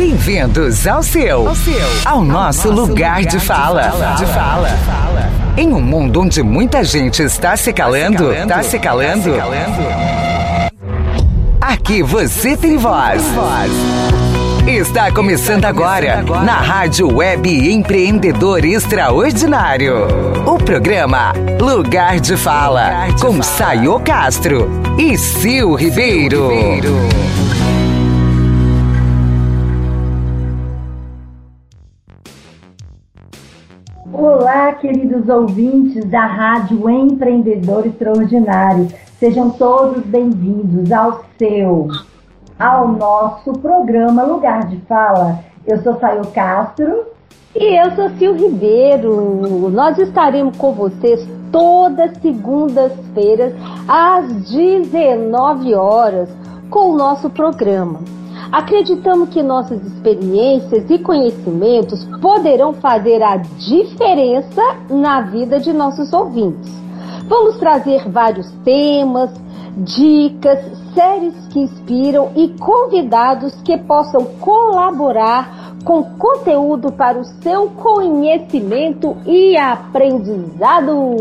Bem-vindos ao seu, ao, seu, ao nosso, nosso lugar, lugar, de, fala, de fala. De fala. Em um mundo onde muita gente está se calando, está se calando, tá se calando. Aqui você tem voz. Está começando agora na Rádio Web Empreendedor Extraordinário. O programa Lugar de Fala com Sayo Castro e Sil Ribeiro. Olá, queridos ouvintes da Rádio Empreendedor Extraordinário. Sejam todos bem-vindos ao seu, ao nosso programa Lugar de Fala. Eu sou Saio Castro. E eu sou Sil Ribeiro. Nós estaremos com vocês todas segundas-feiras às 19 horas com o nosso programa. Acreditamos que nossas experiências e conhecimentos poderão fazer a diferença na vida de nossos ouvintes. Vamos trazer vários temas, dicas, séries que inspiram e convidados que possam colaborar com conteúdo para o seu conhecimento e aprendizado.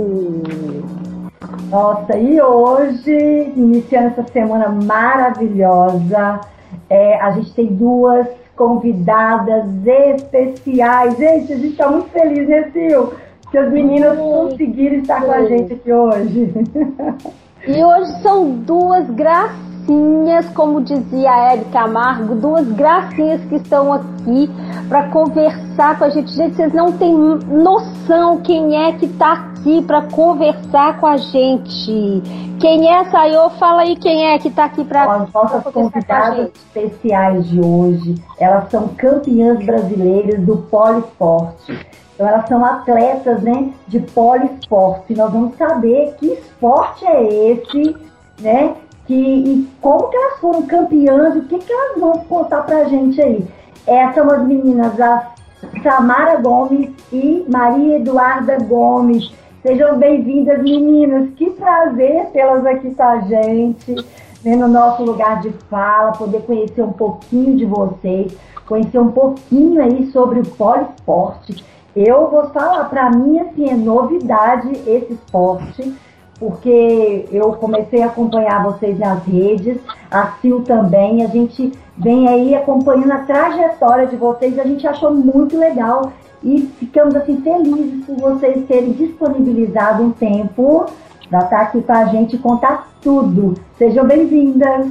Nossa, e hoje, iniciando essa semana maravilhosa, é, a gente tem duas convidadas especiais. Gente, a gente está muito feliz, né, Sil? Que as meninas conseguiram estar com a gente aqui hoje. E hoje são duas gracinhas, como dizia a Érica Amargo, duas gracinhas que estão aqui para conversar com a gente. Gente, vocês não têm noção quem é que está aqui para conversar com a gente. Quem é, Sayô? Fala aí quem é que está aqui para As nossas convidadas especiais de hoje, elas são campeãs brasileiras do poliesporte. Então elas são atletas, né, de poliesporte. Nós vamos saber que esporte é esse, né, que, e como que elas foram campeãs, o que, que elas vão contar pra gente aí. Essas são as meninas, a Samara Gomes e Maria Eduarda Gomes. Sejam bem-vindas, meninas. Que prazer tê-las aqui com a gente, né, no nosso lugar de fala, poder conhecer um pouquinho de vocês, conhecer um pouquinho aí sobre o poliesporte. Eu vou falar, para mim, assim, é novidade esse esporte, porque eu comecei a acompanhar vocês nas redes, a Sil também, a gente vem aí acompanhando a trajetória de vocês, a gente achou muito legal e ficamos assim felizes por vocês terem disponibilizado um tempo para estar aqui com a gente e contar tudo. Sejam bem-vindas!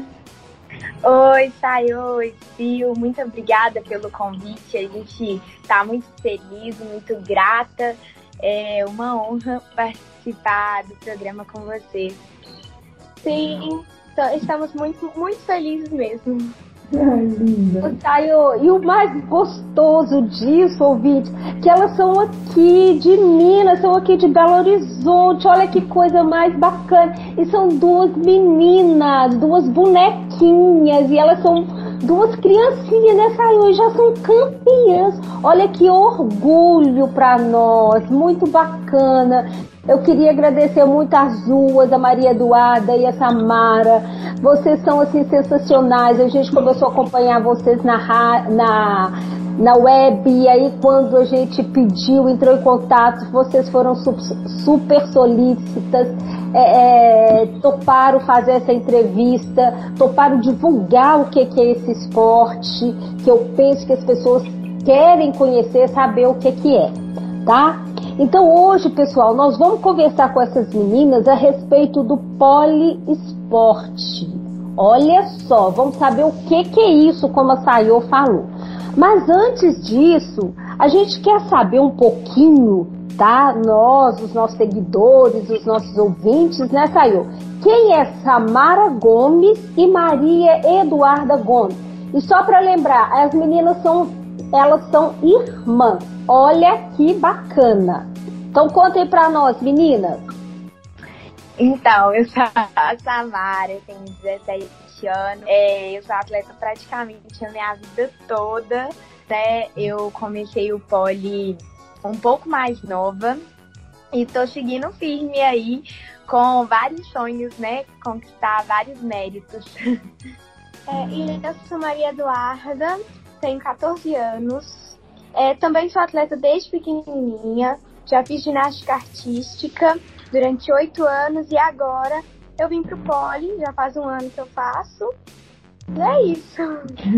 Oi, Sai, oi, Sil, muito obrigada pelo convite. A gente está muito feliz, muito grata. É uma honra participar do programa com você. Sim, estamos muito, muito felizes mesmo. Tayo, e o mais gostoso disso, ouvinte, que elas são aqui de Minas, são aqui de Belo Horizonte. Olha que coisa mais bacana. E são duas meninas, duas bonequinhas, e elas são duas criancinhas, né, Tayo? E já são campeãs. Olha que orgulho para nós, muito bacana. Eu queria agradecer muito as duas, a Maria Eduarda e a Samara. Vocês são assim sensacionais. A gente começou a acompanhar vocês na, na, na web e aí quando a gente pediu, entrou em contato, vocês foram super solícitas. É, é, toparam fazer essa entrevista, toparam divulgar o que, que é esse esporte, que eu penso que as pessoas querem conhecer, saber o que, que é, tá? Então hoje, pessoal, nós vamos conversar com essas meninas a respeito do poliesporte. Olha só, vamos saber o que, que é isso, como a Sayô falou. Mas antes disso, a gente quer saber um pouquinho, tá? Nós, os nossos seguidores, os nossos ouvintes, né, Sayô? Quem é Samara Gomes e Maria Eduarda Gomes? E só para lembrar, as meninas são, elas são irmãs. Olha que bacana. Então contem para nós, meninas. Então, eu sou a Samara, eu tenho 17 anos. É, eu sou atleta praticamente a minha vida toda. Né? Eu comecei o pole um pouco mais nova e tô seguindo firme aí com vários sonhos, né? Conquistar vários méritos. É, e eu sou Maria Eduarda, tenho 14 anos. É, também sou atleta desde pequenininha. Já fiz ginástica artística durante oito anos e agora eu vim pro pole, já faz um ano que eu faço. E é isso.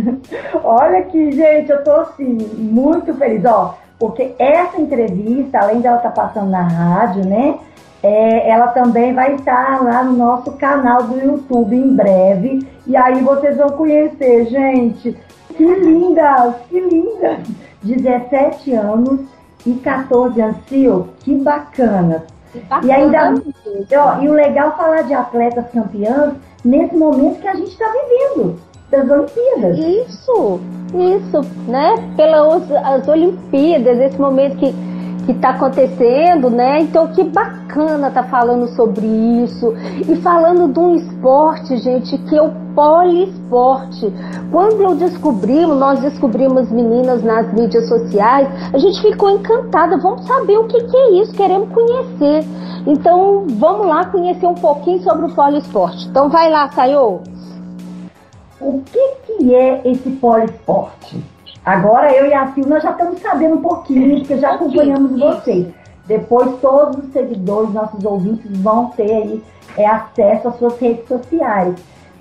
Olha aqui, gente, eu tô assim, muito feliz, ó, porque essa entrevista, além dela estar tá passando na rádio, né? É, ela também vai estar lá no nosso canal do YouTube em breve. E aí vocês vão conhecer, gente. Que lindas, que lindas! 17 anos e 14 anos, Sil, que bacana. E ainda ó, e o legal falar de atletas campeãs nesse momento que a gente está vivendo das Olimpíadas. Isso, isso, né? Pelas as Olimpíadas, esse momento que que está acontecendo, né? Então que bacana tá falando sobre isso e falando de um esporte, gente, que o poliesporte. Quando eu descobri, nós descobrimos meninas nas mídias sociais, a gente ficou encantada. Vamos saber o que, que é isso, queremos conhecer. Então vamos lá conhecer um pouquinho sobre o poliesporte. Então vai lá, Sayô. O que, que é esse poliesporte? Agora eu e a Sil nós já estamos sabendo um pouquinho, porque já acompanhamos vocês. Depois todos os seguidores, nossos ouvintes vão ter aí é, acesso às suas redes sociais.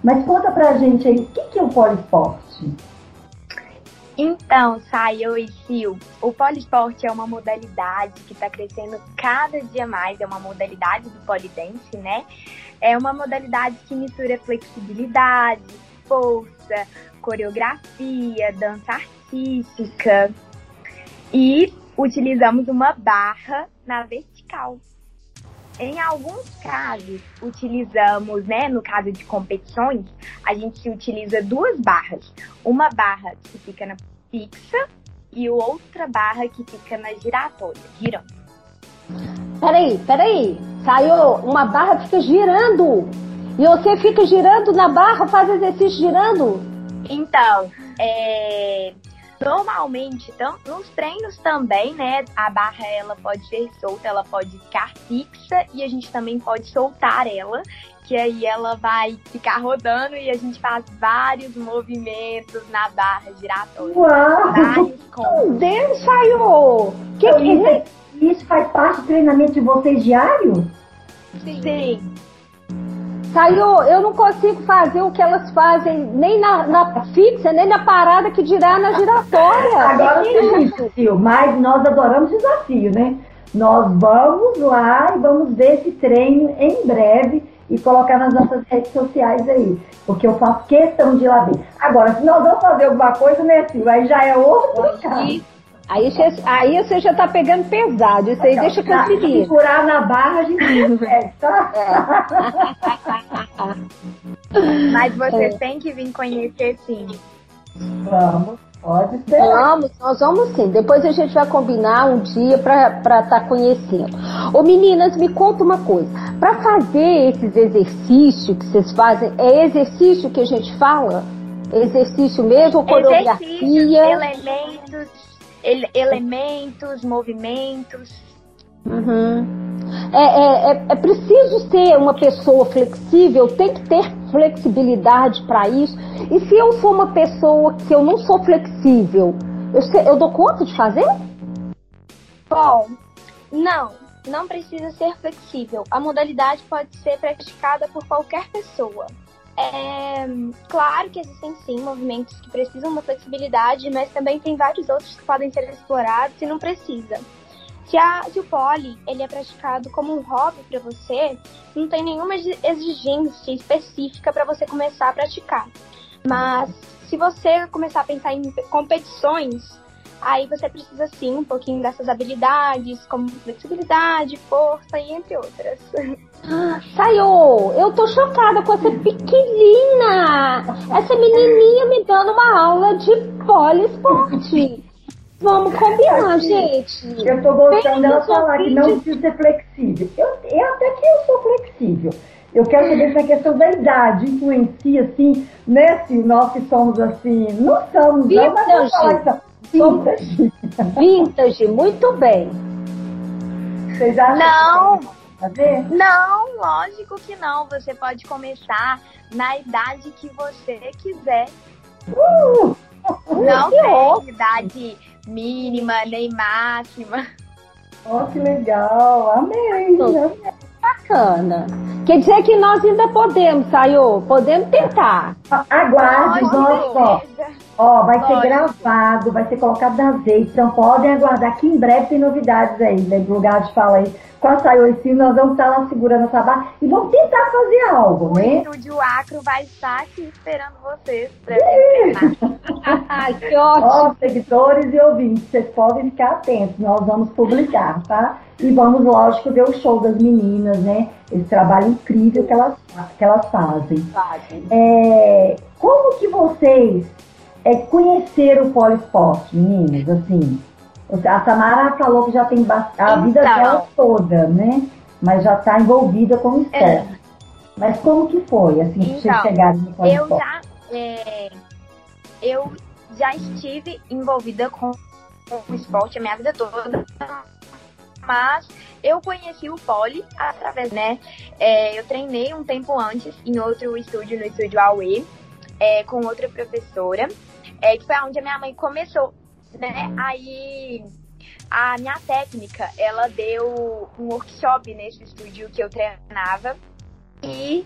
Mas conta pra gente aí, o que, que é o poliesporte? Então, Sayo e Sil, o poliesporte é uma modalidade que está crescendo cada dia mais, é uma modalidade do polidense, né? É uma modalidade que mistura flexibilidade, força, coreografia, dança artística e utilizamos uma barra na vertical. Em alguns casos, utilizamos, né, no caso de competições, a gente utiliza duas barras. Uma barra que fica na fixa e outra barra que fica na giratória, girando. Peraí, peraí. Saiu, uma barra fica girando. E você fica girando na barra, faz exercício girando? Então, é, normalmente, então, nos treinos também, né, a barra ela pode ser solta, ela pode ficar fixa e a gente também pode soltar ela, que aí ela vai ficar rodando e a gente faz vários movimentos na barra giratória. Uau! Vários Deus, saiu! Que, que é? Isso faz parte do treinamento de vocês diário? Sim. Sim. Saiu, eu não consigo fazer o que elas fazem nem na, na fixa, nem na parada que dirá na giratória. Agora sim, desafio, mas nós adoramos desafio, né? Nós vamos lá e vamos ver esse treino em breve e colocar nas nossas redes sociais aí. Porque eu faço questão de ir lá ver. Agora, se nós vamos fazer alguma coisa, né, Silvio? Aí já é outro caso. Aí você, aí você já tá pegando pesado. Isso aí então, deixa as meninas. Segurar na barra, a gente consegue, tá? É. Mas vocês é. têm que vir conhecer sim. Vamos. Pode ser. Vamos, nós vamos sim. Depois a gente vai combinar um dia para estar tá conhecendo. Ô meninas, me conta uma coisa. Para fazer esses exercícios que vocês fazem, é exercício que a gente fala? Exercício mesmo, coreografia? elementos ele, elementos, movimentos. Uhum. É, é, é, é, preciso ser uma pessoa flexível, tem que ter flexibilidade para isso. E se eu sou uma pessoa que eu não sou flexível, eu, sei, eu dou conta de fazer? Bom, não, não precisa ser flexível. A modalidade pode ser praticada por qualquer pessoa. É, claro que existem sim movimentos que precisam uma flexibilidade, mas também tem vários outros que podem ser explorados e não precisa. Se, a, se o pole ele é praticado como um hobby para você, não tem nenhuma exigência específica para você começar a praticar. Mas se você começar a pensar em competições, aí você precisa sim um pouquinho dessas habilidades, como flexibilidade, força e entre outras. Saiu! Eu tô chocada com essa pequenina! Essa menininha me dando uma aula de poliesporte. Vamos combinar, Aqui, gente. Eu tô gostando dela falar que não precisa ser flexível. Eu, eu até que eu sou flexível. Eu quero saber se a questão da idade influencia, assim, né? Se nós que somos assim, não somos, Vintage. não, mas somos Vintage, muito bem. Vocês acham não. Fazer? Não, lógico que não. Você pode começar na idade que você quiser. Uh! Não tem idade mínima nem máxima. Oh, que legal! Amei! amei. Bacana. Quer dizer que nós ainda podemos, Sayô? Podemos tentar. Aguarde, nossa, ó, vai ser gravado, vai ser colocado nas redes, então podem aguardar que em breve tem novidades aí, né, do lugar de fala aí. Com a Sayô Sim, nós vamos estar lá segurando essa barra e vamos tentar fazer algo, né? O estúdio Acro vai estar aqui esperando vocês pra. Ai, que ótimo. Ó, seguidores e ouvintes, vocês podem ficar atentos, nós vamos publicar, tá? E vamos, lógico, ver o show das meninas, né? Esse trabalho incrível que elas, que elas fazem. É, como que vocês é, conheceram o poliesporte, meninas? Assim, a Samara falou que já tem a vida Então. dela toda, né? Mas já está envolvida com o esporte. É. Mas como que foi, assim, pra vocês Então, chegarem no Eu poliesporte? já, é, eu já estive envolvida com, o esporte a minha vida toda, mas eu conheci o pole através, né? é, eu treinei um tempo antes em outro estúdio, no estúdio Aue, é, com outra professora, é, que foi onde a minha mãe começou, né? Aí a minha técnica, ela deu um workshop nesse estúdio que eu treinava e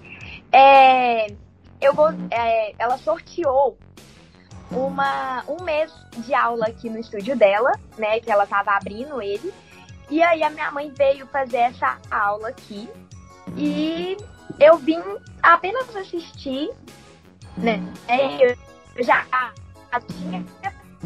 é, eu vou, é, ela sorteou uma, um mês de aula aqui no estúdio dela, né? Que ela tava abrindo ele. E aí a minha mãe veio fazer essa aula aqui. E eu vim apenas assistir, né? Eu já tinha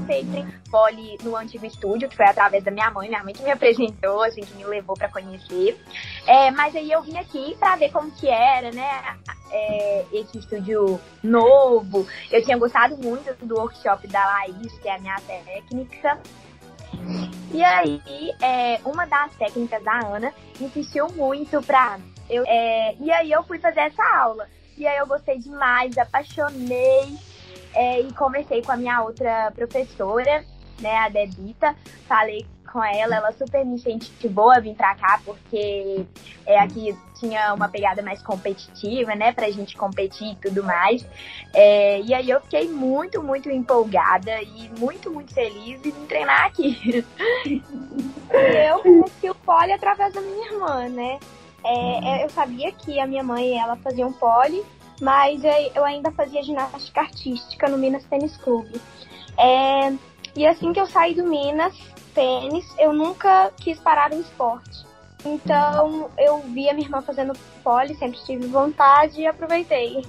feito pole no antigo estúdio, que foi através da minha mãe, minha mãe que me apresentou, assim, que me levou para conhecer. É, mas aí eu vim aqui para ver como que era, né? É, esse estúdio novo. Eu tinha gostado muito do workshop da Laís, que é a minha técnica. E aí, é, uma das técnicas da Ana insistiu muito pra eu. é, e aí eu fui fazer essa aula. E aí eu gostei demais, apaixonei. É, e conversei com a minha outra professora, né, a Debita. Falei com ela, ela super me incentivou a vir pra cá, porque é, aqui tinha uma pegada mais competitiva, né, pra gente competir e tudo mais. É, e aí eu fiquei muito, muito empolgada e muito, muito feliz em treinar aqui. eu conheci o pole através da minha irmã, né? É, eu sabia que a minha mãe ela fazia um pole, mas eu- eu ainda fazia ginástica artística no Minas Tênis Clube. É, e assim que eu saí do Minas Tênis, eu nunca quis parar no esporte. Então eu vi a minha irmã fazendo pole, sempre tive vontade e aproveitei.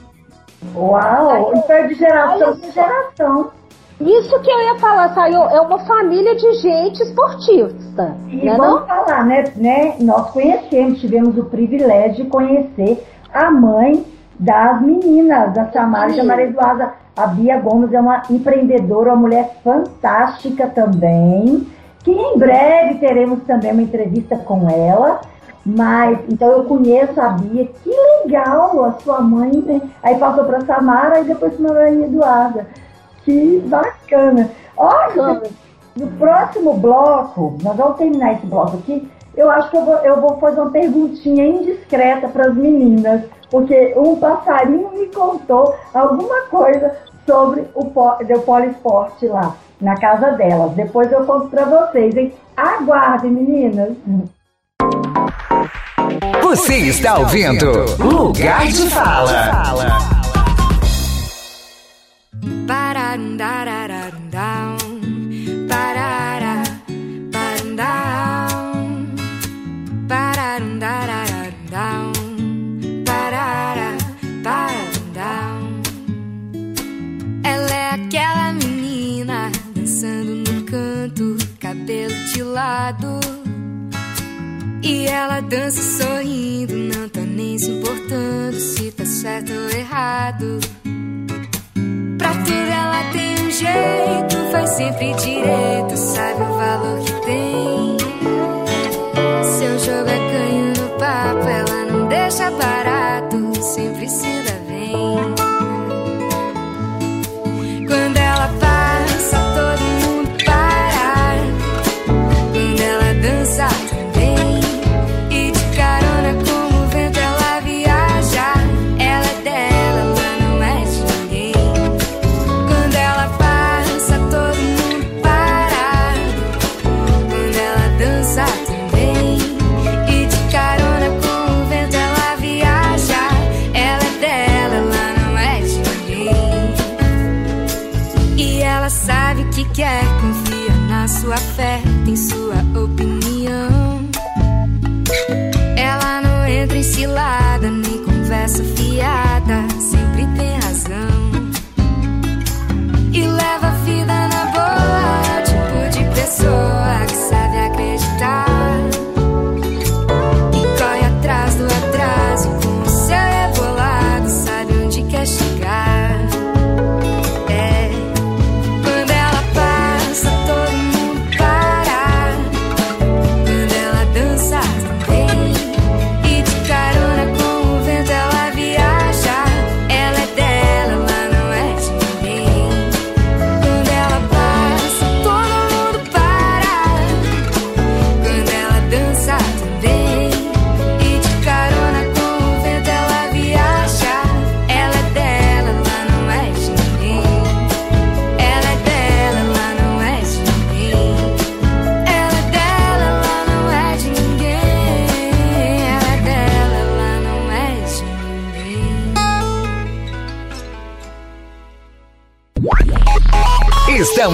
Uau! Isso é de geração em geração. Isso que eu ia falar, Sayô, é uma família de gente esportista. E né, vamos não? falar, né, né? Nós conhecemos, tivemos o privilégio de conhecer a mãe das meninas, da Samara e da. Maria Eduarda. A Bia Gomes é uma empreendedora, uma mulher fantástica também. Que em breve teremos também uma entrevista com ela. Mas, então eu conheço a Bia, que legal, a sua mãe, né? Aí passou para Samara e depois para Maria Eduarda. Que bacana. Olha, no próximo bloco, nós vamos terminar esse bloco aqui. Eu acho que eu vou, eu vou fazer uma perguntinha indiscreta para as meninas, porque um passarinho me contou alguma coisa sobre o, po- o poliesporte lá, na casa delas. Depois eu conto para vocês, hein? Aguardem, meninas. Você está ouvindo Lugar de Fala. Ba-da-dum-da-da-da-dum-down. Lado. E ela dança sorrindo, não tá nem se importando se tá certo ou errado. Pra tudo ela tem um jeito, faz sempre direito, sabe o valor que tem. Seu jogo é canho no papo, ela não deixa barato, sempre se dá bem.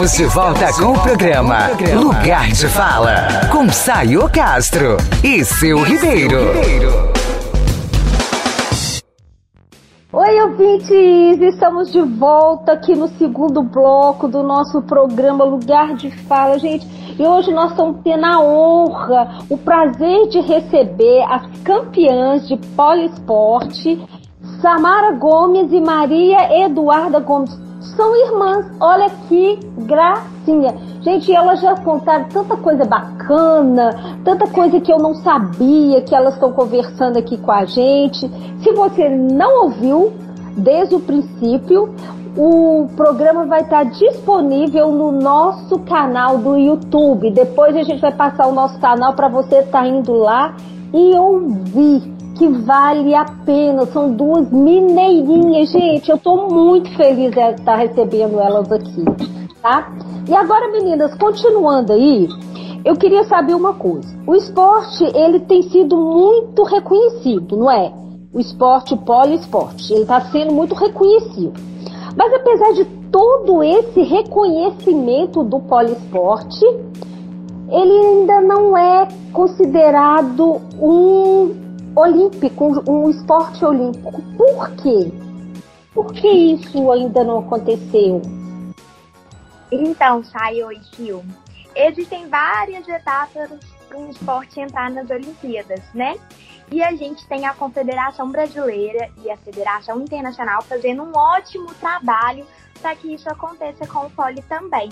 Estamos de volta com o programa Lugar de Fala com Sayo Castro e seu Ribeiro. Oi, ouvintes! Estamos de volta aqui no segundo bloco do nosso programa Lugar de Fala, gente. E hoje nós estamos tendo a honra, o prazer de receber as campeãs de poliesporte, Samara Gomes e Maria Eduarda Gomes. São irmãs, olha que gracinha. Gente, elas já contaram tanta coisa bacana, tanta coisa que eu não sabia que elas estão conversando aqui com a gente. Se você não ouviu desde o princípio, o programa vai estar disponível no nosso canal do YouTube. Depois a gente vai passar o nosso canal para você estar tá indo lá e ouvir que vale a pena. São duas mineirinhas, gente. Eu tô muito feliz de estar recebendo elas aqui, tá? E agora, meninas, continuando aí, eu queria saber uma coisa. O esporte, ele tem sido muito reconhecido, não é? O esporte, o poliesporte, ele está sendo muito reconhecido. Mas apesar de todo esse reconhecimento do poliesporte, ele ainda não é considerado um olímpico, um esporte olímpico. Por quê? Por que isso ainda não aconteceu? Então, Sayo e Kyo, existem várias etapas para um esporte entrar nas Olimpíadas, né? E a gente tem a Confederação Brasileira e a Federação Internacional fazendo um ótimo trabalho para que isso aconteça com o pole também.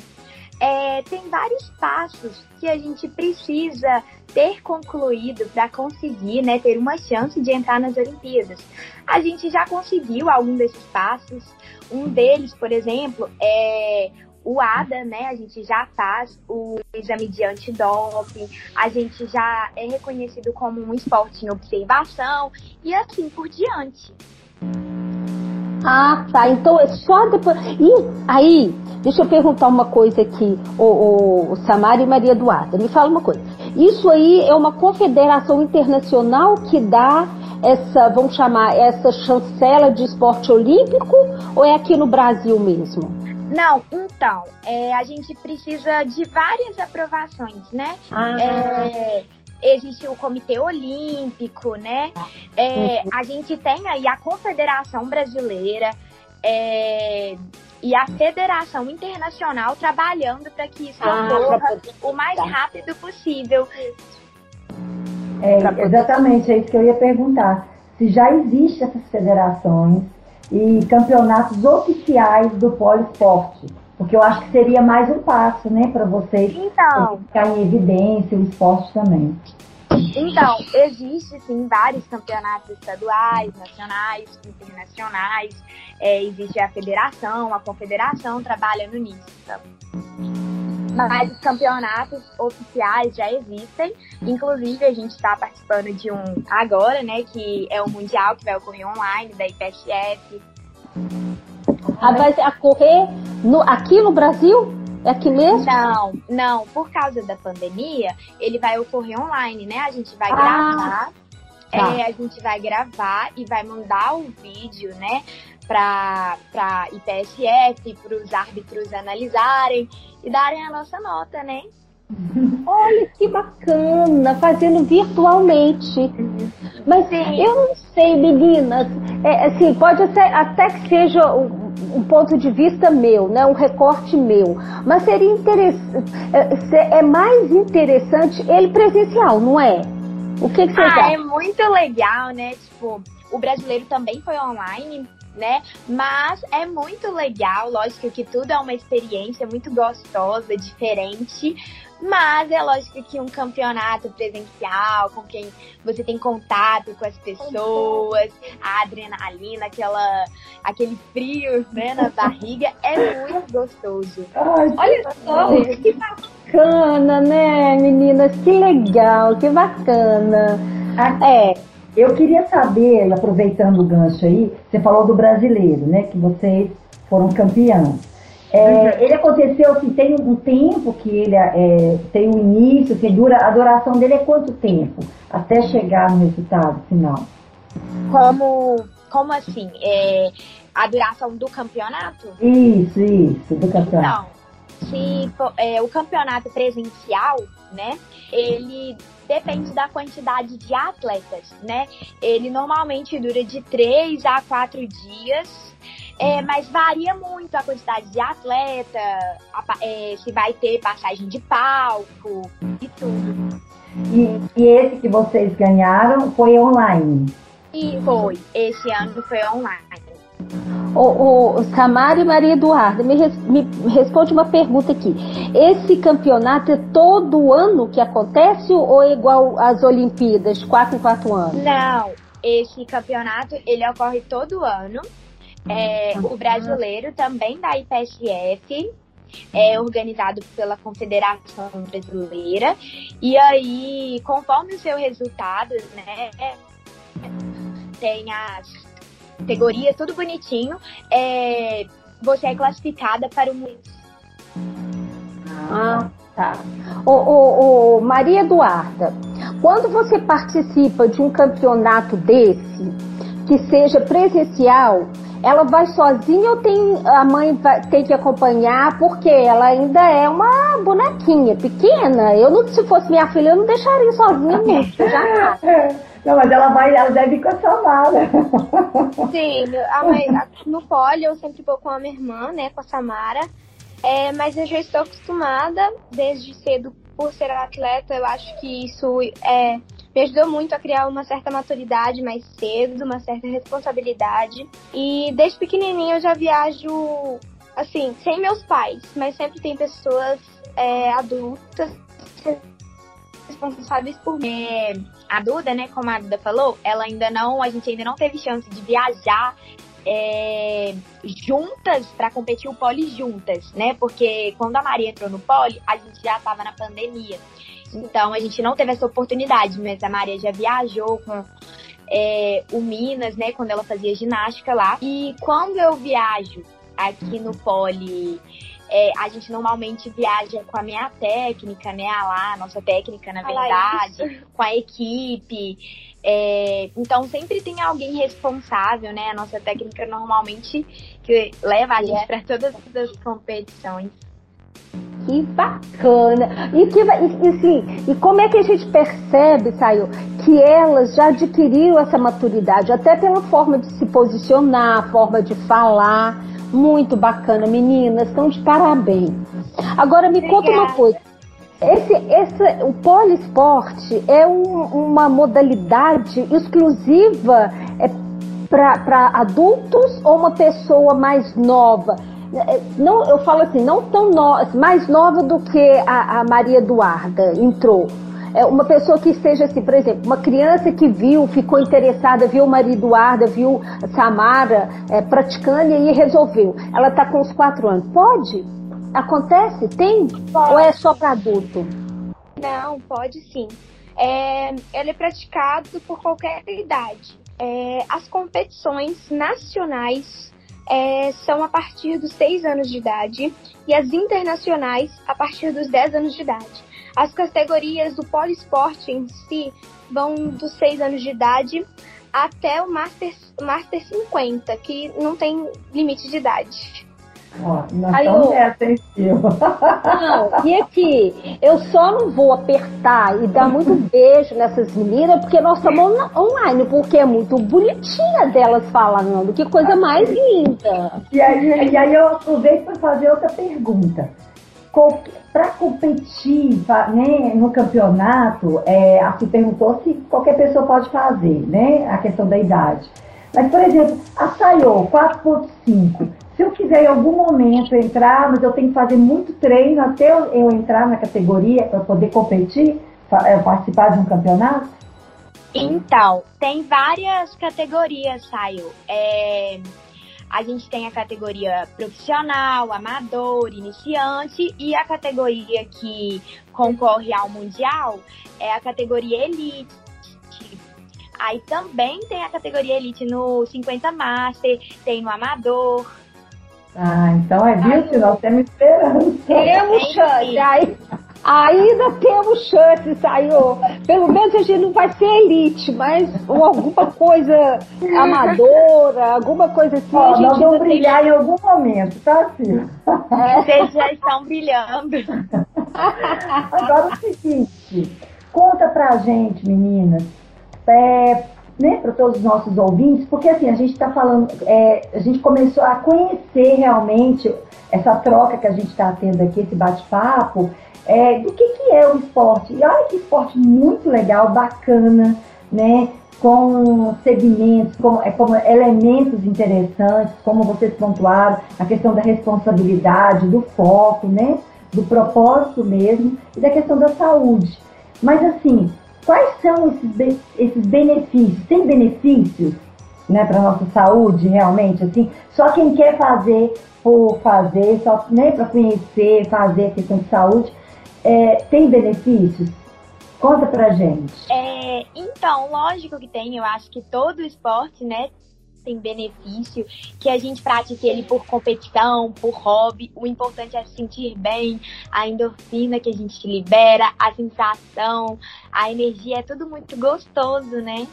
É, tem vários passos que a gente precisa ter concluído para conseguir né, ter uma chance de entrar nas Olimpíadas. A gente já conseguiu algum desses passos. Um deles, por exemplo, é o ADA, né? A gente já faz o exame de antidoping, a gente já é reconhecido como um esporte em observação e assim por diante. Ah, tá. Então é só depois. E aí, deixa eu perguntar uma coisa aqui, o, o Samara e Maria Eduarda. Me fala uma coisa. Isso aí é uma confederação internacional que dá essa, vamos chamar, essa chancela de esporte olímpico ou é aqui no Brasil mesmo? Não, então, é, a gente precisa de várias aprovações, né? Ah. É, existe o Comitê Olímpico, né? É, a gente tem aí a Confederação Brasileira é, e a Federação Internacional trabalhando para que isso Ah, ocorra o mais rápido possível. É, exatamente, é isso que eu ia perguntar. Se já existem essas federações e campeonatos oficiais do poliesporte. Porque eu acho que seria mais um passo, né, para vocês Então, ficar em evidência o esporte também. Então, existe sim vários campeonatos estaduais, nacionais, internacionais. É, existe a federação, a confederação trabalhando nisso. Então. Mas os campeonatos oficiais já existem. Inclusive, a gente está participando de um agora, né? Que é o Mundial, que vai ocorrer online, da IPSF. Ah, vai ocorrer no, aqui no Brasil? É aqui mesmo? Não, não, por causa da pandemia, ele vai ocorrer online, né? A gente vai Ah, gravar. tá. é, a gente vai gravar e vai mandar o vídeo, né? para IPSF, para os árbitros analisarem e darem a nossa nota, né? Olha que bacana, fazendo virtualmente. Mas Sim. eu não sei, meninas, é, assim, pode ser, até que seja um, um, ponto de vista meu, né, um recorte meu, mas seria interessante, é, é mais interessante ele presencial, não é? O que, que você ah, É muito legal, né? Tipo, o brasileiro também foi online, né? Mas é muito legal, lógico que tudo é uma experiência muito gostosa, diferente. Mas é lógico que um campeonato presencial, com quem você tem contato com as pessoas, a adrenalina, aquela, aquele frio né, na barriga, é muito gostoso. Ai, Olha só, que bacana, né, meninas? Que legal, que bacana. É. Eu queria saber, aproveitando o gancho aí, você falou do brasileiro, né? Que vocês foram campeãs. É, uhum. ele aconteceu tem um tempo que ele é, tem um início, que dura, a duração dele é quanto tempo? Até chegar no resultado final. Como, como assim? É, a duração do campeonato? Isso, isso, do campeonato. Então, se é, o campeonato presencial, né? Ele depende da quantidade de atletas, né? Ele normalmente dura de 3 a 4 dias, é, mas varia muito a quantidade de atleta, a, é, se vai ter passagem de palco e tudo. E, e esse que vocês ganharam foi online? E foi, esse ano foi online. O, o Samara e Maria Eduarda, me, res, me responde uma pergunta aqui. Esse campeonato é todo ano que acontece ou é igual às Olimpíadas, quatro em quatro anos? Não, esse campeonato ele ocorre todo ano. É, o brasileiro também da IPSF, é organizado pela Confederação Brasileira. E aí, conforme o seu resultado, né, tem as categoria, tudo bonitinho, é, você é classificada para o Ah, tá. Ô, ô, ô, Maria Eduarda, quando você participa de um campeonato desse, que seja presencial, ela vai sozinha ou tem a mãe vai, tem que acompanhar porque ela ainda é uma bonequinha pequena? Eu não, se fosse minha filha, eu não deixaria sozinha nunca, já. Não, mas ela vai, ela deve ir com a Samara. Sim, a mãe, no pole eu sempre vou com a minha irmã, né, com a Samara. É, mas eu já estou acostumada desde cedo por ser atleta. Eu acho que isso é, me ajudou muito a criar uma certa maturidade mais cedo, uma certa responsabilidade. E desde pequenininha eu já viajo, assim, sem meus pais, mas sempre tem pessoas é, adultas responsáveis por mim. É, a Duda, né, como a Duda falou, ela ainda não, a gente ainda não teve chance de viajar é, juntas para competir o pole juntas, né? Porque quando a Maria entrou no pole, a gente já estava na pandemia. Então a gente não teve essa oportunidade, mas a Maria já viajou com é, o Minas, né? Quando ela fazia ginástica lá. E quando eu viajo aqui no pole é, a gente normalmente viaja com a minha técnica, né? A lá, a nossa técnica, na verdade, com a equipe. É, então sempre tem alguém responsável, né? A nossa técnica normalmente que leva a gente para todas as competições. Que bacana! E, que, e, e, sim, e como é que a gente percebe, Saio, que elas já adquiriram essa maturidade, até pela forma de se posicionar, forma de falar. Muito bacana, meninas, estão de parabéns. Agora me Obrigada. conta uma coisa. Esse, esse, o poliesporte é um, uma modalidade exclusiva é, para adultos ou uma pessoa mais nova? É, não, eu falo assim, não tão no, mais nova do que a, a Maria Eduarda entrou é, uma pessoa que esteja assim, por exemplo, uma criança que viu, ficou interessada, viu Maria Eduarda, viu Samara é, praticando e aí resolveu. Ela está com os quatro anos. Pode? Acontece? Tem? Pode. Ou é só para adulto? Não, pode sim. É, ele é praticado por qualquer idade. É, as competições nacionais é, são a partir dos 6 anos de idade e as internacionais a partir dos 10 anos de idade. As categorias do poliesporte em si vão dos 6 anos de idade até o Master, Master 50, que não tem limite de idade. Ó, nós Aí estamos eu... nessa, hein, Não, e aqui, eu só não vou apertar e dar muito beijo nessas meninas, porque nós estamos online, porque é muito bonitinha delas falando, que coisa mais linda. E aí, e aí eu aproveito para fazer outra pergunta. Para competir né, no campeonato, é, a se perguntou se qualquer pessoa pode fazer, né? A questão da idade. Mas, por exemplo, a Sayo 4.5, se eu quiser em algum momento entrar, mas eu tenho que fazer muito treino até eu, entrar na categoria para poder competir, eh, participar de um campeonato? Então, tem várias categorias, Sayo. É, a gente tem a categoria profissional, amador, iniciante e a categoria que concorre ao mundial é a categoria elite. Aí também tem a categoria elite no 50 Master, tem no amador. Ah, então é viu, nós temos esperança. Temos chance. Aí, ainda temos chance, saiu. Pelo menos a gente não vai ser elite, mas ou alguma coisa amadora, alguma coisa assim. Ó, a gente nós vamos brilhar tem... em algum momento, tá, Ciro? É. Vocês já estão brilhando. Agora o seguinte, conta pra gente, meninas. É, né, para todos os nossos ouvintes, porque assim, a gente está falando, é, a gente começou a conhecer realmente essa troca que a gente está tendo aqui, esse bate-papo, é, do que, que é o esporte. E olha que esporte muito legal, bacana, né? Com segmentos, é, como elementos interessantes, como vocês pontuaram, a questão da responsabilidade, do foco, né? Do propósito mesmo e da questão da saúde. Mas assim, Quais são esses, esses benefícios? Tem benefícios né, para nossa saúde, realmente? Assim, só quem quer fazer por fazer, só né, para conhecer, fazer questão de saúde, é, tem benefícios? Conta pra gente. É, então, lógico que tem. Eu acho que todo esporte, né, tem benefício, que a gente pratique ele por competição, por hobby. O importante é se sentir bem, a endorfina que a gente libera, a sensação, a energia, é tudo muito gostoso, né?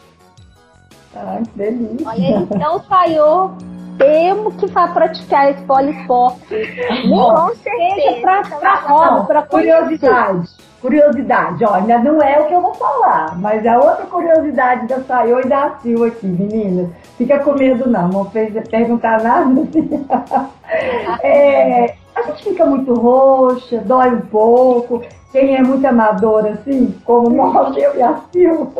Ai, que delícia. Olha, então saiu temos que praticar esse poliesporte. Com certeza. Para hobby, para curiosidade. Curiosidade, ainda não é o que eu vou falar, mas é outra curiosidade da Sayô e da Sil aqui, meninas. Fica com medo não, não fez perguntar nada. é, a gente fica muito roxa, dói um pouco. Quem é muito amador assim, como nós, eu e a Sil.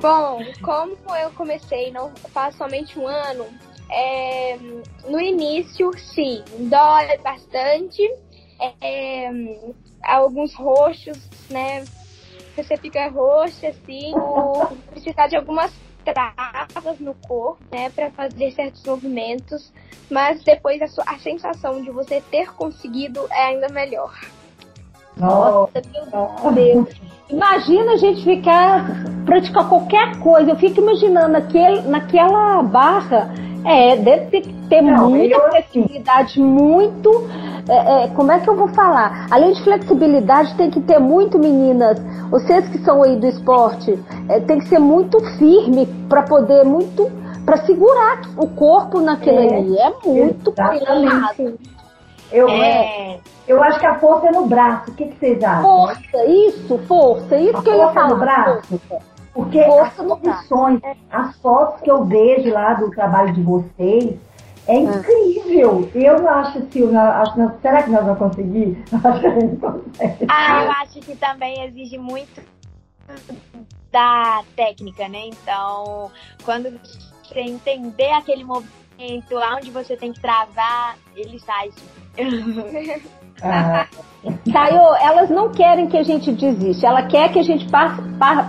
Bom, como eu comecei não faz somente um ano, é, no início, sim, dói bastante. É, alguns roxos, né? Você fica roxo assim, precisar de algumas travas no corpo, né, para fazer certos movimentos, mas depois a, sua, a sensação de você ter conseguido é ainda melhor. Nossa, meu Deus. Imagina a gente ficar, praticar qualquer coisa. Eu fico imaginando aquele, naquela barra, é, deve ter, ter Não, muita flexibilidade, muito. É, é, como é que eu vou falar? Além de flexibilidade, tem que ter muito, meninas. Vocês que são aí do esporte, é, tem que ser muito firme para poder muito para segurar o corpo naquele é, ali. É muito pesado. Eu, é. eu acho que a força é no braço. O que, que vocês acham? Força, isso, força. Isso a que eu ia falar. no braço? Porque as condições, as fotos que eu vejo lá do trabalho de vocês, é incrível. Eu acho assim, acho, será que nós vamos conseguir? Acho que a gente consegue. Ah, eu acho que também exige muito da técnica, né? Então, quando você entender aquele movimento, onde você tem que travar, ele sai ah. Tayo, elas não querem que a gente desista, ela quer que a gente passe,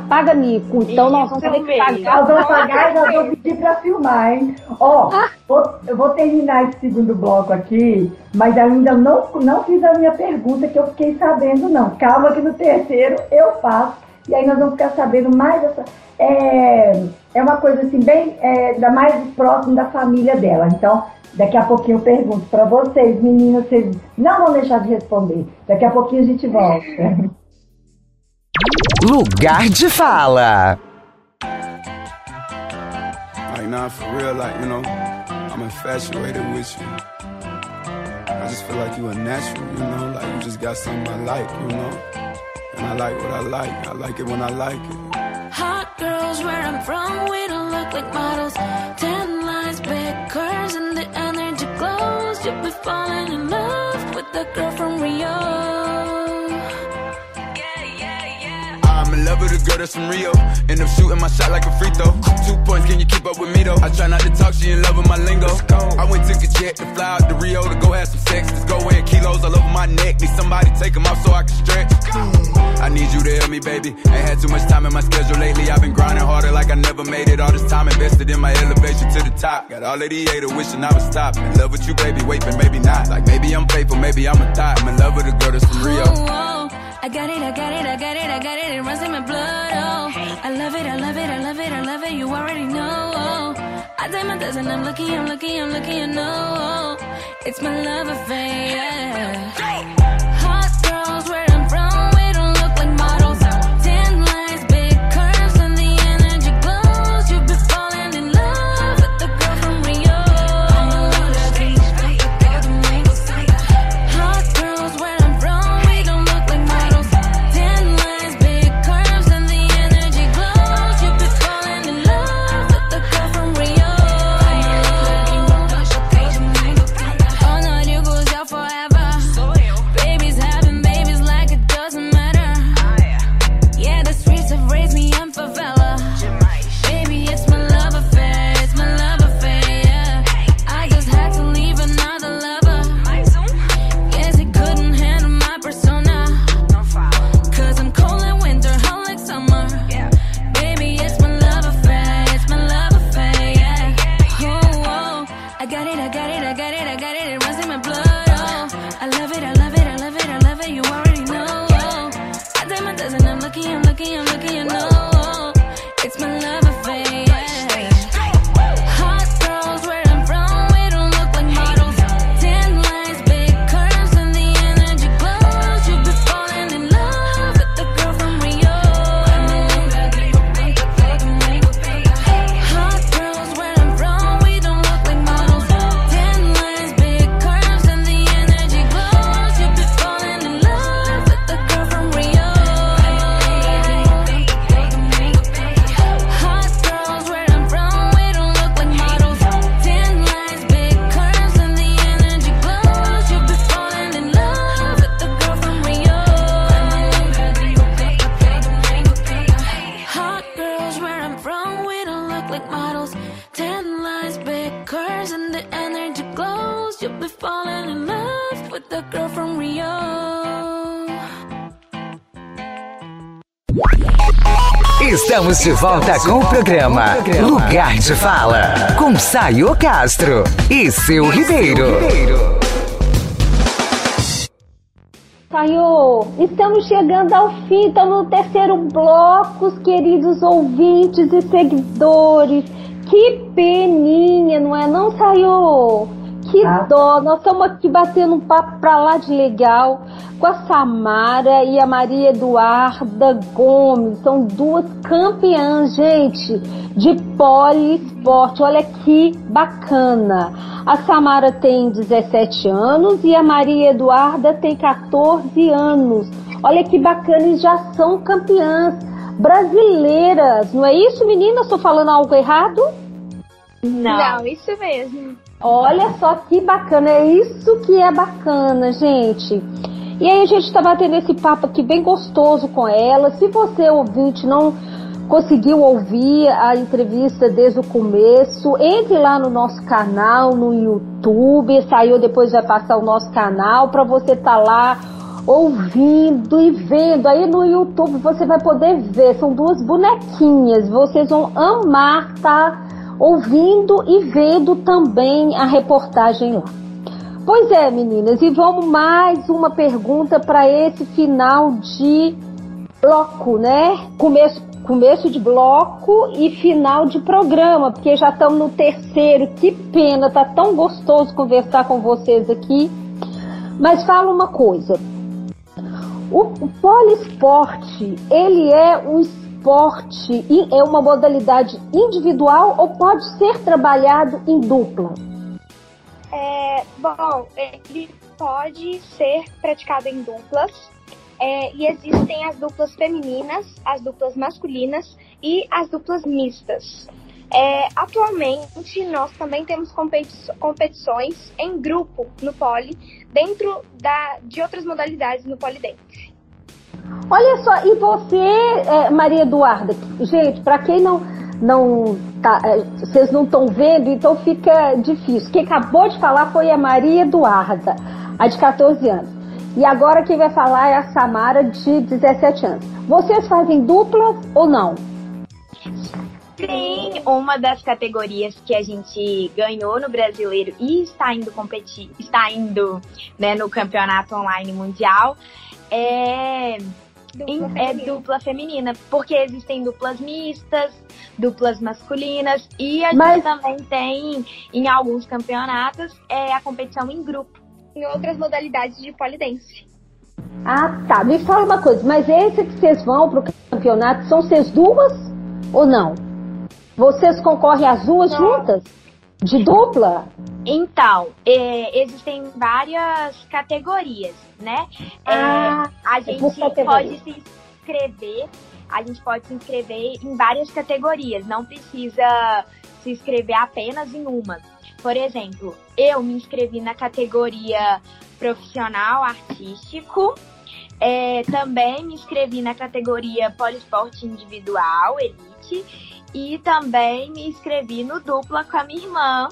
paga mico. Então Isso nós vamos ter que pagar. Nós vamos pagar e nós vamos pedir pra filmar, hein? Ó, ah. vou, eu vou terminar esse segundo bloco aqui, mas ainda não, não fiz a minha pergunta que eu fiquei sabendo, não. Calma que no terceiro eu faço. E aí nós vamos ficar sabendo mais dessa. É, é uma coisa assim, bem é, da mais próximo da família dela. Então, Daqui a pouquinho eu pergunto para vocês, meninas, vocês não vão deixar de responder. Daqui a pouquinho a gente volta. Lugar de fala. nah, for real, like, you know, I'm infatuated with you. I just feel like you a natural, you know, like you just got something I like, you know. And I like what I like. I like it when I like it. Hot girls where I'm from, we don't look like models. Ten lines, big curves, and the energy glows. You'll be falling in love with the girl from love with a girl that's from Rio. End up shooting my shot like a free throw. Two points, can you keep up with me though? I try not to talk, she in love with my lingo. I went took a jet to fly out to Rio to go have some sex. Let's go in kilos all over my neck. Need somebody take them off so I can stretch. I need you to help me, baby. Ain't had too much time in my schedule lately. I've been grinding harder like I never made it. All this time invested in my elevation to the top. Got all of the haters wishing I would stop. In love with you, baby. Wait, but maybe not. Like maybe I'm faithful, maybe I'm a thought. I'm in love with a girl that's from Rio. I got it, I got it, I got it, I got it. It runs in my blood. Oh, I love it, I love it, I love it, I love it. You already know. Oh, I take my dozen. I'm lucky, I'm lucky, I'm lucky. You know, oh, it's my love affair. Yeah. Estamos de volta com o programa Lugar de Fala, com Sayo Castro e seu Ribeiro. Senhor, estamos chegando ao fim, estamos no terceiro bloco, os queridos ouvintes e seguidores. Que peninha, não é não, Senhor? Que Ah. dó, nós estamos aqui batendo um papo pra lá de legal com a Samara e a Maria Eduarda Gomes. São duas campeãs, gente, de poliesporte. Olha que bacana. A Samara tem 17 anos e a Maria Eduarda tem 14 anos. Olha que bacana, e já são campeãs brasileiras. Não é isso, menina? Estou falando algo errado? Não, isso mesmo. Olha só que bacana, é isso que é bacana, gente. E aí a gente tá batendo esse papo aqui bem gostoso com ela. Se você, ouvinte, não conseguiu ouvir a entrevista desde o começo, entre lá no nosso canal, no YouTube, saiu depois vai passar o nosso canal para você estar tá lá ouvindo e vendo. Aí no YouTube você vai poder ver, são duas bonequinhas, vocês vão amar tá ouvindo e vendo também a reportagem lá. Pois é, meninas, e vamos mais uma pergunta para esse final de bloco, né? Começo, começo de bloco e final de programa, porque já estamos no terceiro. Que pena, tá tão gostoso conversar com vocês aqui. Mas fala uma coisa. O, o poliesporte, ele é um esporte é uma modalidade individual ou pode ser trabalhado em dupla? É, bom, ele pode ser praticado em duplas. É, e existem as duplas femininas, as duplas masculinas e as duplas mistas. É, atualmente, nós também temos competições em grupo no pole, dentro da, de outras modalidades no polidense. Olha só, e você, é, Maria Eduarda, gente, para quem não não tá, é, vocês não estão vendo, então fica difícil. Quem acabou de falar foi a Maria Eduarda, a de 14 anos. E agora quem vai falar é a Samara, de 17 anos. Vocês fazem dupla ou não? Sim, uma das categorias que a gente ganhou no brasileiro e está indo competir, está indo né, no campeonato online mundial é dupla, é dupla feminina, porque existem duplas mistas, duplas masculinas e a Mas... gente também tem em alguns campeonatos é a competição em grupo, em outras modalidades de polidense. Ah, tá. Me fala uma coisa, mas esse que vocês vão pro campeonato são vocês duas ou não? Vocês concorrem as duas Não. juntas? De dupla? Então, é, existem várias categorias, né? É, ah, é, a gente pode se inscrever, a gente pode se inscrever em várias categorias, não precisa se inscrever apenas em uma. Por exemplo, eu me inscrevi na categoria profissional artístico, é, também me inscrevi na categoria poliesporte individual, elite, e também me inscrevi no dupla com a minha irmã.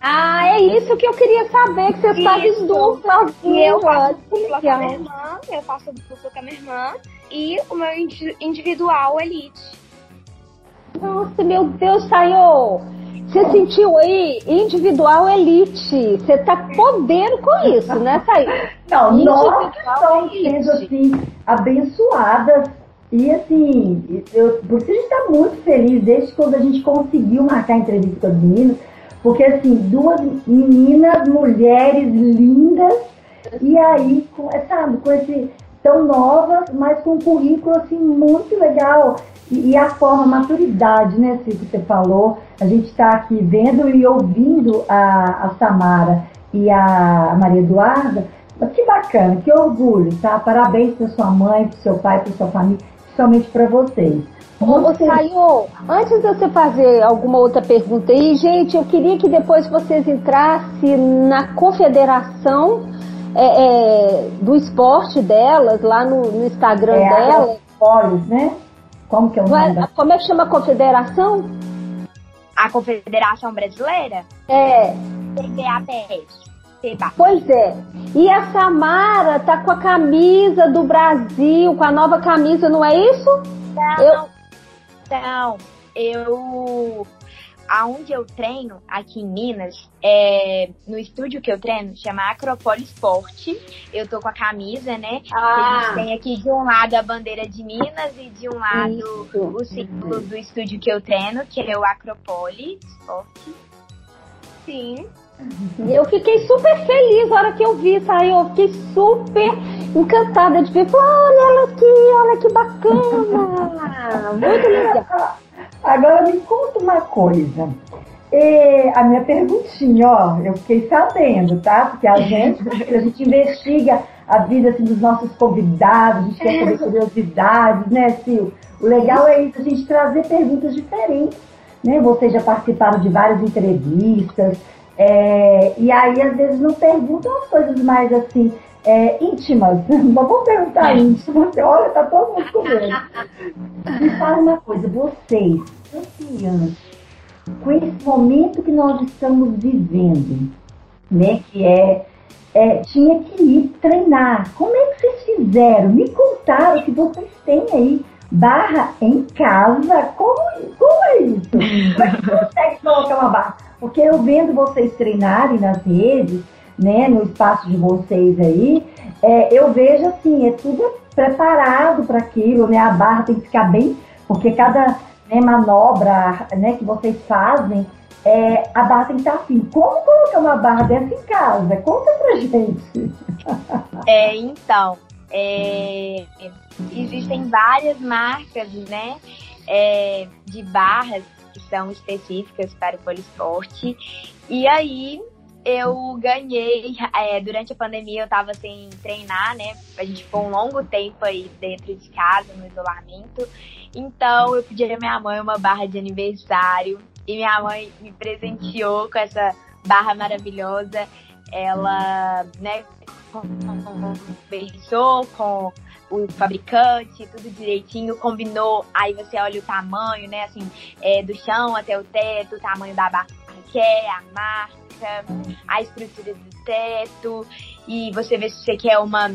Ah, é isso que eu queria saber, que você faz dupla. E eu faço dupla com a minha irmã, eu faço dupla com a minha irmã e o meu individual elite. Nossa, meu Deus, Tayo! Você sentiu aí individual elite. Você tá podendo com isso, né, Tayo? Não, nós estamos sendo assim, abençoadas e assim, eu, por isso a gente está muito feliz desde quando a gente conseguiu marcar a entrevista com as meninas, porque assim, duas meninas, mulheres lindas, e aí, com, sabe, com esse tão novas, mas com um currículo assim muito legal. E, e a forma, a maturidade, né, Ciro, que você falou, a gente está aqui vendo e ouvindo a, a Samara e a Maria Eduarda, que bacana, que orgulho, tá? Parabéns para sua mãe, para seu pai, para sua família somente para vocês. Ô, Sayo, antes de você fazer alguma outra pergunta aí, gente, eu queria que depois vocês entrassem na confederação é, é, do esporte delas, lá no, no Instagram é, dela. Polis, né? Como que é o nome? Como é que chama a confederação? A Confederação Brasileira? É. CBAPS. Pois é. E a Samara tá com a camisa do Brasil, com a nova camisa, não é isso? Não. Eu... Não. Eu aonde eu treino aqui em Minas, é, no estúdio que eu treino, chama Acropole Esporte. Eu tô com a camisa, né? Ah. A gente tem aqui de um lado a bandeira de Minas e de um lado Isso. o símbolo do estúdio que eu treino, que é o Acropole Esporte. Sim. Eu fiquei super feliz na hora que eu vi, saiu. Eu fiquei super encantada de ver. Olha ela aqui, olha que bacana. Muito legal. Agora me conta uma coisa. E a minha perguntinha, ó, eu fiquei sabendo, tá? Porque a gente, a gente investiga a vida assim, dos nossos convidados, a gente quer saber curiosidades, né, Sil? O legal é isso, a gente trazer perguntas diferentes. Né? Vocês já participaram de várias entrevistas, é, e aí, às vezes, não perguntam as coisas mais assim, é, íntimas. Vamos perguntar íntimas. Olha, tá todo mundo comendo. Me fala uma coisa, vocês, campeãs, com esse momento que nós estamos vivendo, né, que é, é, tinha que ir treinar. Como é que vocês fizeram? Me contaram que vocês têm aí barra em casa. Como, como é isso? Como é que consegue colocar uma barra? Porque eu vendo vocês treinarem nas redes, né, no espaço de vocês aí, é, eu vejo assim, é tudo preparado para aquilo, né? A barra tem que ficar bem, porque cada né, manobra né, que vocês fazem, é, a barra tem que estar assim. Como colocar uma barra dessa em casa? Conta pra gente. É, então, é, existem várias marcas, né? é, de barras são específicas para o poliesporte. E aí eu ganhei, é, durante a pandemia eu tava sem treinar, né? A gente ficou um longo tempo aí dentro de casa, no isolamento. Então eu pedi a minha mãe uma barra de aniversário e minha mãe me presenteou com essa barra maravilhosa. Ela, né, conversou com o fabricante, tudo direitinho, combinou. Aí você olha o tamanho, né, assim, é, do chão até o teto, o tamanho da barra que é, a marca a estrutura do teto, e você vê se você quer uma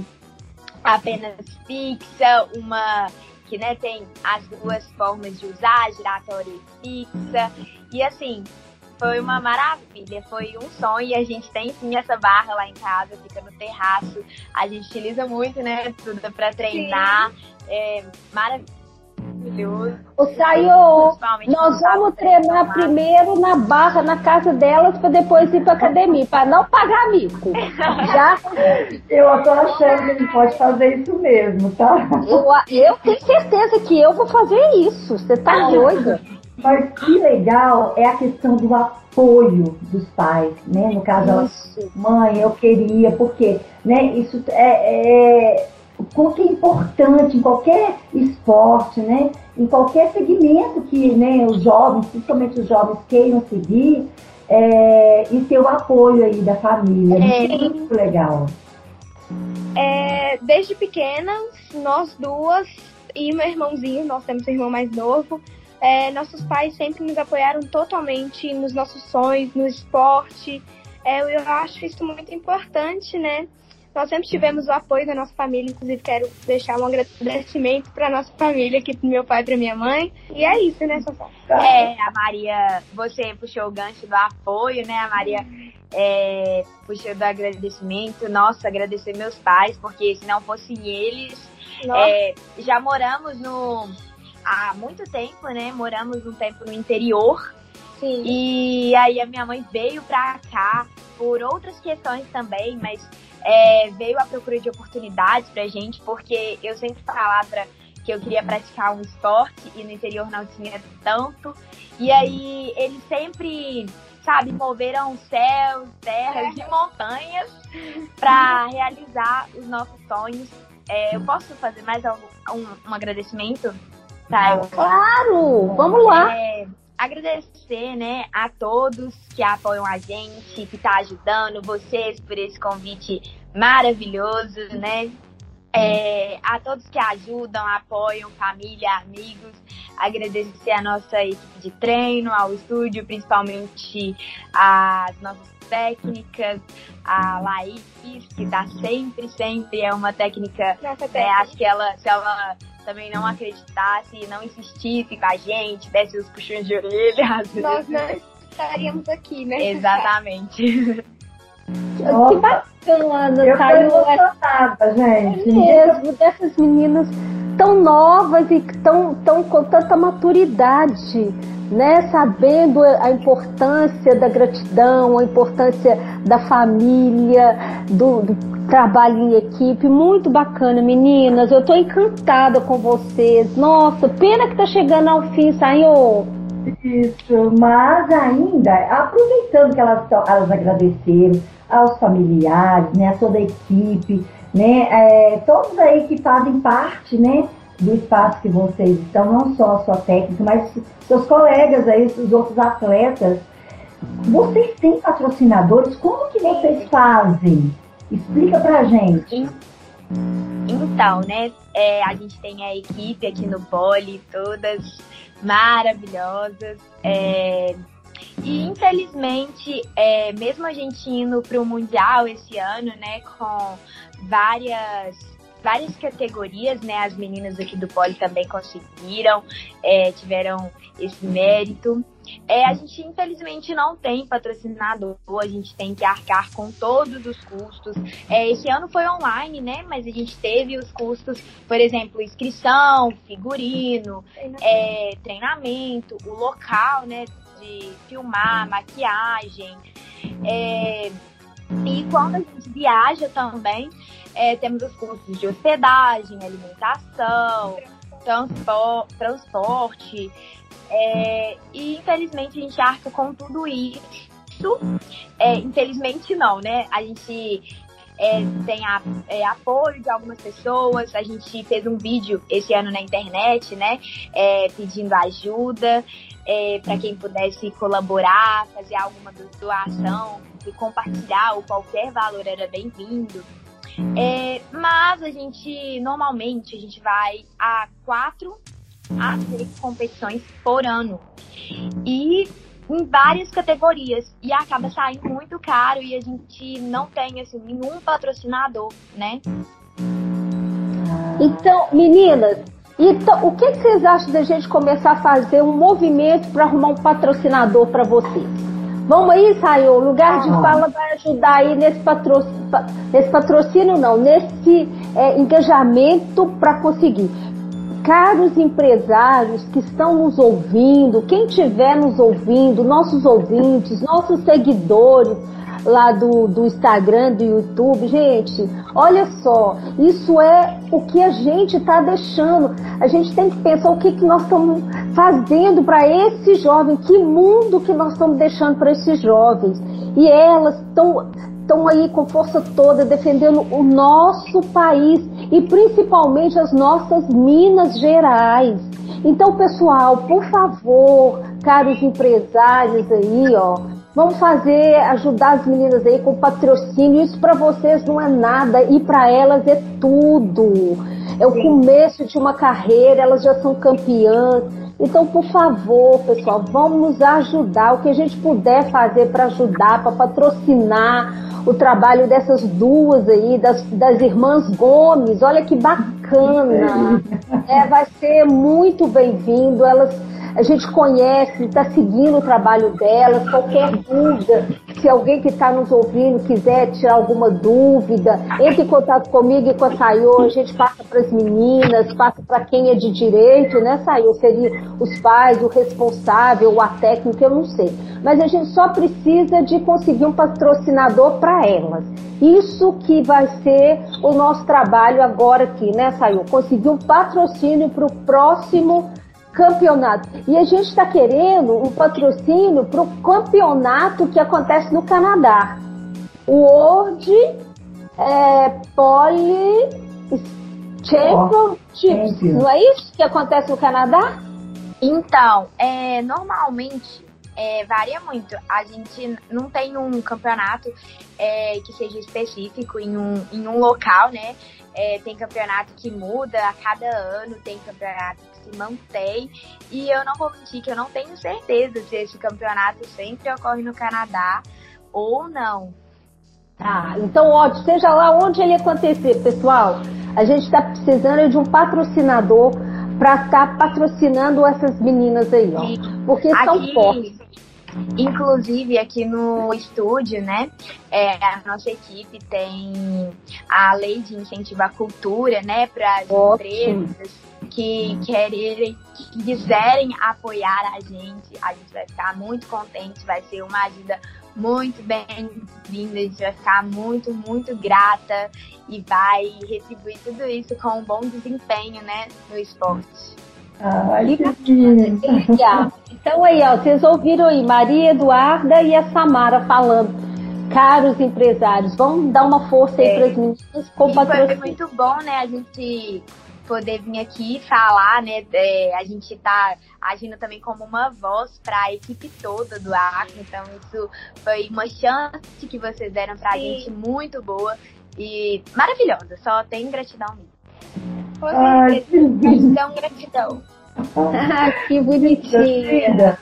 apenas fixa, uma que né, tem as duas formas de usar, giratória e fixa. E assim, foi uma maravilha, foi um sonho. E a gente tem sim essa barra lá em casa, fica no terraço. A gente utiliza muito, né? Tudo para treinar. É maravilhoso maravilhoso. O Sayo, nós vamos treinar primeiro na barra, na casa delas, para depois ir para academia, para não pagar mico. Já? Eu tô achando que a gente pode fazer isso mesmo, tá? Eu, eu tenho certeza que eu vou fazer isso. Você tá doida? Mas que legal é a questão do apoio dos pais, né? No caso, ela, mãe, eu queria, porque, né? Isso é, é o que é importante em qualquer esporte, né? Em qualquer segmento que né, os jovens, principalmente os jovens, queiram seguir, é, e ter o apoio aí da família. É, muito legal. É, desde pequenas, nós duas e meu irmãozinho, nós temos um irmão mais novo, é, nossos pais sempre nos apoiaram totalmente nos nossos sonhos, no esporte. É, eu acho isso muito importante, né? Nós sempre tivemos o apoio da nossa família, inclusive quero deixar um agradecimento para nossa família, aqui pro meu pai e para minha mãe. E é isso, né, Sofá? É, a Maria, você puxou o gancho do apoio, né? A Maria é, puxou do agradecimento. Nossa, agradecer meus pais, porque se não fossem eles, é, já moramos no há muito tempo, né? Moramos um tempo no interior. Sim. E aí a minha mãe veio pra cá por outras questões também, mas é, veio à procura de oportunidades pra gente, porque eu sempre falava que eu queria praticar um esporte e no interior não tinha tanto. E aí eles sempre, sabe, moveram céus, terras e montanhas para realizar os nossos sonhos. É, eu posso fazer mais algum, um, um agradecimento? Tá, claro! Vamos lá! É, agradecer, né, a todos que apoiam a gente, que tá ajudando, vocês por esse convite maravilhoso, né? É, a todos que ajudam, apoiam, família, amigos, agradecer a nossa equipe de treino, ao estúdio, principalmente as nossas técnicas, a Laís, que tá sempre, sempre é uma técnica, é, acho que ela, se ela também não acreditasse, não insistisse com a gente, desse os puxões de orelha. Nós não estaríamos aqui, né? Exatamente. que bacana, eu Caio. Eu gente. É mesmo, dessas meninas tão novas e tão, tão com tanta maturidade, né? Sabendo a importância da gratidão, a importância da família, do, do trabalho em equipe, muito bacana, meninas. Eu tô encantada com vocês. Nossa, pena que tá chegando ao fim, saiu. Isso, mas ainda, aproveitando que elas, elas agradeceram aos familiares, né, a toda a equipe, né, é, todos aí que fazem parte, né, do espaço que vocês estão, não só a sua técnica, mas seus colegas aí, os outros atletas. Vocês têm patrocinadores? Como que vocês fazem? Explica pra gente. Então, né, é, a gente tem a equipe aqui no Poli, todas maravilhosas. É, e infelizmente, é, mesmo a gente indo para o Mundial esse ano, né, com várias várias categorias, né? As meninas aqui do Poli também conseguiram, é, tiveram esse mérito. É, a gente infelizmente não tem patrocinador, a gente tem que arcar com todos os custos. É, esse ano foi online, né? Mas a gente teve os custos, por exemplo, inscrição, figurino, é, treinamento, o local, né? De filmar, maquiagem. É, e quando a gente viaja também, é, temos os custos de hospedagem, alimentação, transpo, transporte. É, e infelizmente a gente arca com tudo isso. É, infelizmente não, né? A gente é, tem a, é, apoio de algumas pessoas. A gente fez um vídeo esse ano na internet, né? É, pedindo ajuda é, para quem pudesse colaborar, fazer alguma doação e compartilhar ou qualquer valor era bem-vindo. É, mas a gente, normalmente, a gente vai a quatro a seis competições por ano. E em várias categorias. E acaba saindo muito caro e a gente não tem, assim, nenhum patrocinador, né? Então, meninas, então, o que, que vocês acham da gente começar a fazer um movimento para arrumar um patrocinador para vocês? Vamos aí, Israel, o lugar de fala vai ajudar aí nesse patrocínio, nesse patrocínio não, nesse é, engajamento para conseguir. Caros empresários que estão nos ouvindo, quem estiver nos ouvindo, nossos ouvintes, nossos seguidores, lá do, do Instagram, do YouTube. Gente, olha só, isso é o que a gente está deixando. A gente tem que pensar o que, que nós estamos fazendo para esse jovem, que mundo que nós estamos deixando para esses jovens. E elas estão estão aí com força toda defendendo o nosso país e principalmente as nossas Minas Gerais. Então, pessoal, por favor, caros empresários aí, ó, Vamos fazer, ajudar as meninas aí com patrocínio. Isso para vocês não é nada e para elas é tudo. É o começo de uma carreira, elas já são campeãs. Então, por favor, pessoal, vamos ajudar o que a gente puder fazer para ajudar, para patrocinar o trabalho dessas duas aí, das, das irmãs Gomes. Olha que bacana! É, vai ser muito bem-vindo. Elas a gente conhece, está seguindo o trabalho delas. Qualquer dúvida, se alguém que está nos ouvindo quiser tirar alguma dúvida, entre em contato comigo e com a Sayô, a gente passa para as meninas, passa para quem é de direito, né, Sayô? Seria os pais, o responsável, a técnica, eu não sei. Mas a gente só precisa de conseguir um patrocinador para elas. Isso que vai ser o nosso trabalho agora aqui, né, Sayô? Conseguir um patrocínio para o próximo campeonato. E a gente está querendo um patrocínio para o campeonato que acontece no Canadá. O World é, Poly Championships, oh, não é isso que acontece no Canadá? Então, é, normalmente é, varia muito. A gente não tem um campeonato é, que seja específico em um, em um local, né? É, tem campeonato que muda a cada ano, tem campeonato que mantém. E eu não vou mentir que eu não tenho certeza se esse campeonato sempre ocorre no Canadá ou não. Tá, então ótimo, seja lá onde ele acontecer, pessoal. A gente está precisando de um patrocinador para estar tá patrocinando essas meninas aí, ó. Porque Aqui, são fortes. Inclusive aqui no estúdio, né, é, a nossa equipe tem a lei de incentivo à cultura, né, para as empresas que querem, que quiserem apoiar a gente, a gente vai ficar muito contente, vai ser uma ajuda muito bem-vinda, a gente vai ficar muito, muito grata e vai retribuir tudo isso com um bom desempenho, né, no esporte. Ah, então aí, ó, vocês ouviram aí Maria Eduarda e a Samara falando. Caros empresários, vamos dar uma força aí é. para as meninas com Foi muito bom, né, a gente poder vir aqui falar, né? É, a gente tá agindo também como uma voz para a equipe toda do Acre, então isso foi uma chance que vocês deram para a gente muito boa e maravilhosa. Só tem gratidão mesmo. Ai, que gratidão, gratidão. Ah, que bonitinha.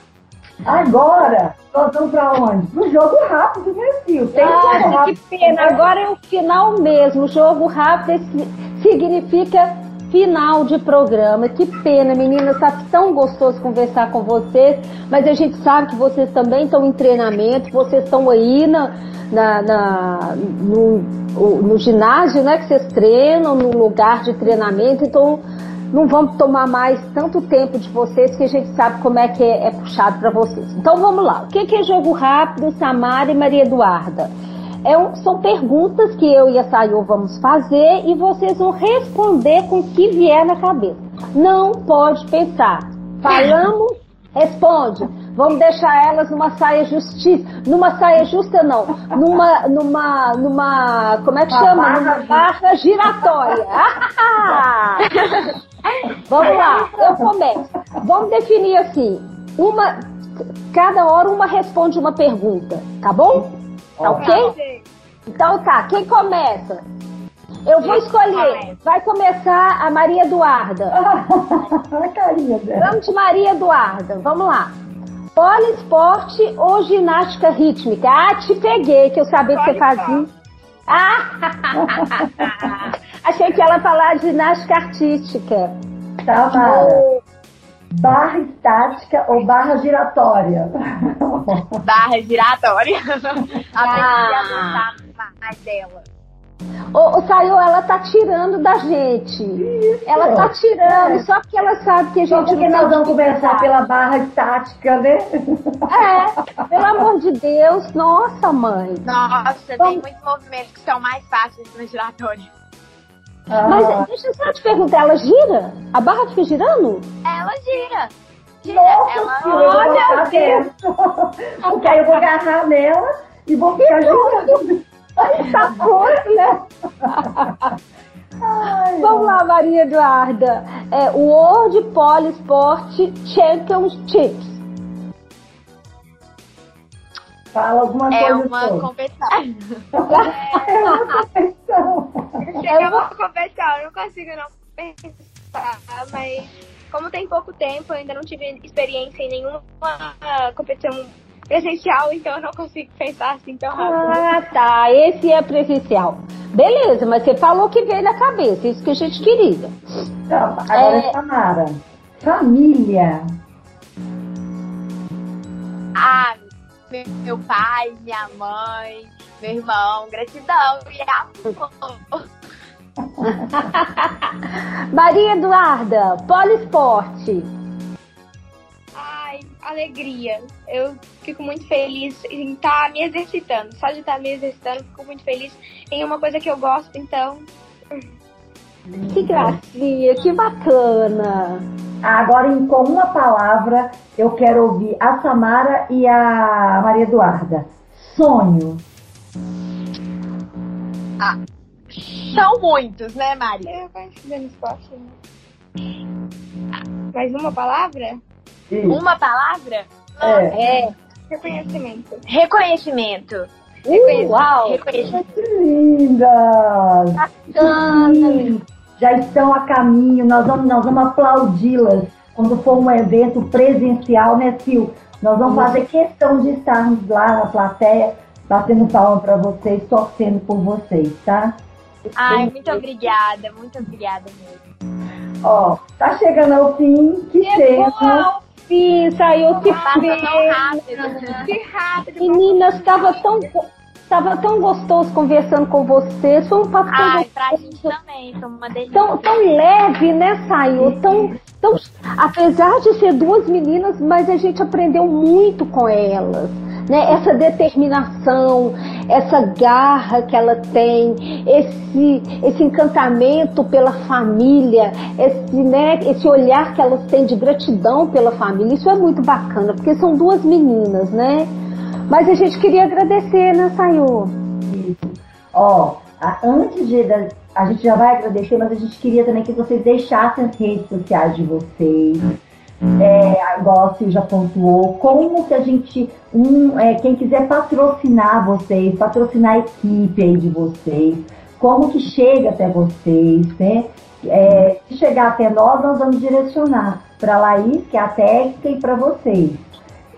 Agora, nós vamos pra onde? Pro jogo rápido, meu filho. Tem ah, que pena. Agora é o final mesmo. O jogo rápido significa final de programa. Que pena, meninas. Tá tão gostoso conversar com vocês. Mas a gente sabe que vocês também estão em treinamento. Vocês estão aí na, na, na no, no ginásio, né? Que vocês treinam, no lugar de treinamento. Então não vamos tomar mais tanto tempo de vocês que a gente sabe como é que é, é puxado para vocês. Então vamos lá. O que, é jogo rápido, Samara e Maria Eduarda? É um, são perguntas que eu e a Sayô vamos fazer e vocês vão responder com o que vier na cabeça. Não pode pensar. Falamos, responde. Vamos deixar elas numa saia justiça. Numa saia justa, não. Numa. numa. numa. Como é que Uma chama? barra Numa barra giratória. Vamos lá, eu começo. Vamos definir assim. Uma. Cada hora uma responde uma pergunta, tá bom? Tá ok? Então tá, quem começa? Eu vou escolher. Vai começar a Maria Eduarda. Olha a carinha dela. Vamos de Maria Eduarda, vamos lá. Poliesporte ou ginástica rítmica? Ah, te peguei, que eu sabia que você fazia. Ah! Achei que ela ia falar de ginástica artística. Tamara, barra estática ou barra giratória? Barra giratória. Ah. A mais dela. Ô, ô Sayô, ela tá tirando da gente. Ela tá tirando, só porque ela sabe que a Só gente porque não nós vamos conversar pela barra estática, né? É, pelo amor de Deus, nossa mãe. Nossa, tem muitos movimentos que são mais fáceis na giratória. Mas Ah, deixa eu só te perguntar, ela gira? A barra fica girando? Ela gira. Gira. Nossa, ela vou olha. Porque aí eu vou agarrar nela e vou ficar girando. Tá pronto, né? Ai, Vamos lá, Maria Eduarda. É, World Polisport Championships. Fala alguma é coisa uma sobre. competição. É uma competição. É uma competição, eu não consigo não pensar, mas como tem pouco tempo, eu ainda não tive experiência em nenhuma competição presencial, então eu não consigo pensar assim tão rápido. Ah, tá. Esse é presencial. Beleza, mas você falou que veio na cabeça, isso que a gente queria. Então, agora, É. Samara. Família. Ah, meu, pai, minha mãe, meu irmão, gratidão e amor. Maria Eduarda, Polisporte. Alegria. Eu fico muito feliz em estar me exercitando. Só de estar me exercitando, eu fico muito feliz em uma coisa que eu gosto, então. Que gracinha, que bacana. Agora, em, com uma palavra, eu quero ouvir a Samara e a Maria Eduarda. Sonho. São muitos, né, Maria? Eu conheci no esporte. né? Mais uma palavra? Isso. Uma palavra? É. É. Reconhecimento. Reconhecimento. Uh, uau. Reconhecimento. Que lindas! Bacana. Já estão a caminho, nós vamos, nós vamos aplaudi-las quando for um evento presencial, né, Sil? Nós vamos fazer questão de estarmos lá na plateia, batendo palma para vocês, torcendo por vocês, tá? Ai, muito obrigada, muito obrigada mesmo. Ó, tá chegando ao fim, que Chegou pena. ao fim, saiu que Passa tão pena. rápido. Que rápido. Meninas, estava tão, tava tão gostoso conversando com vocês. Foi um papo tão Ai, gostoso. pra gente também, foi uma delícia. tão, tão leve, né, Saiu? Tão, tão, apesar de ser duas meninas, mas a gente aprendeu muito com elas. Né? Essa determinação, essa garra que ela tem, esse, esse encantamento pela família, esse, né, esse olhar que elas têm de gratidão pela família, isso é muito bacana, porque são duas meninas, né? Mas a gente queria agradecer, né, Sayô? Ó, a- antes de. A gente já vai agradecer, mas a gente queria também que vocês deixassem as redes sociais de vocês. É, a já pontuou, como que a gente, um, é, quem quiser patrocinar vocês, patrocinar a equipe aí de vocês, como que chega até vocês, né? É, se chegar até nós, nós vamos direcionar para a Laís, que é a técnica, e para vocês.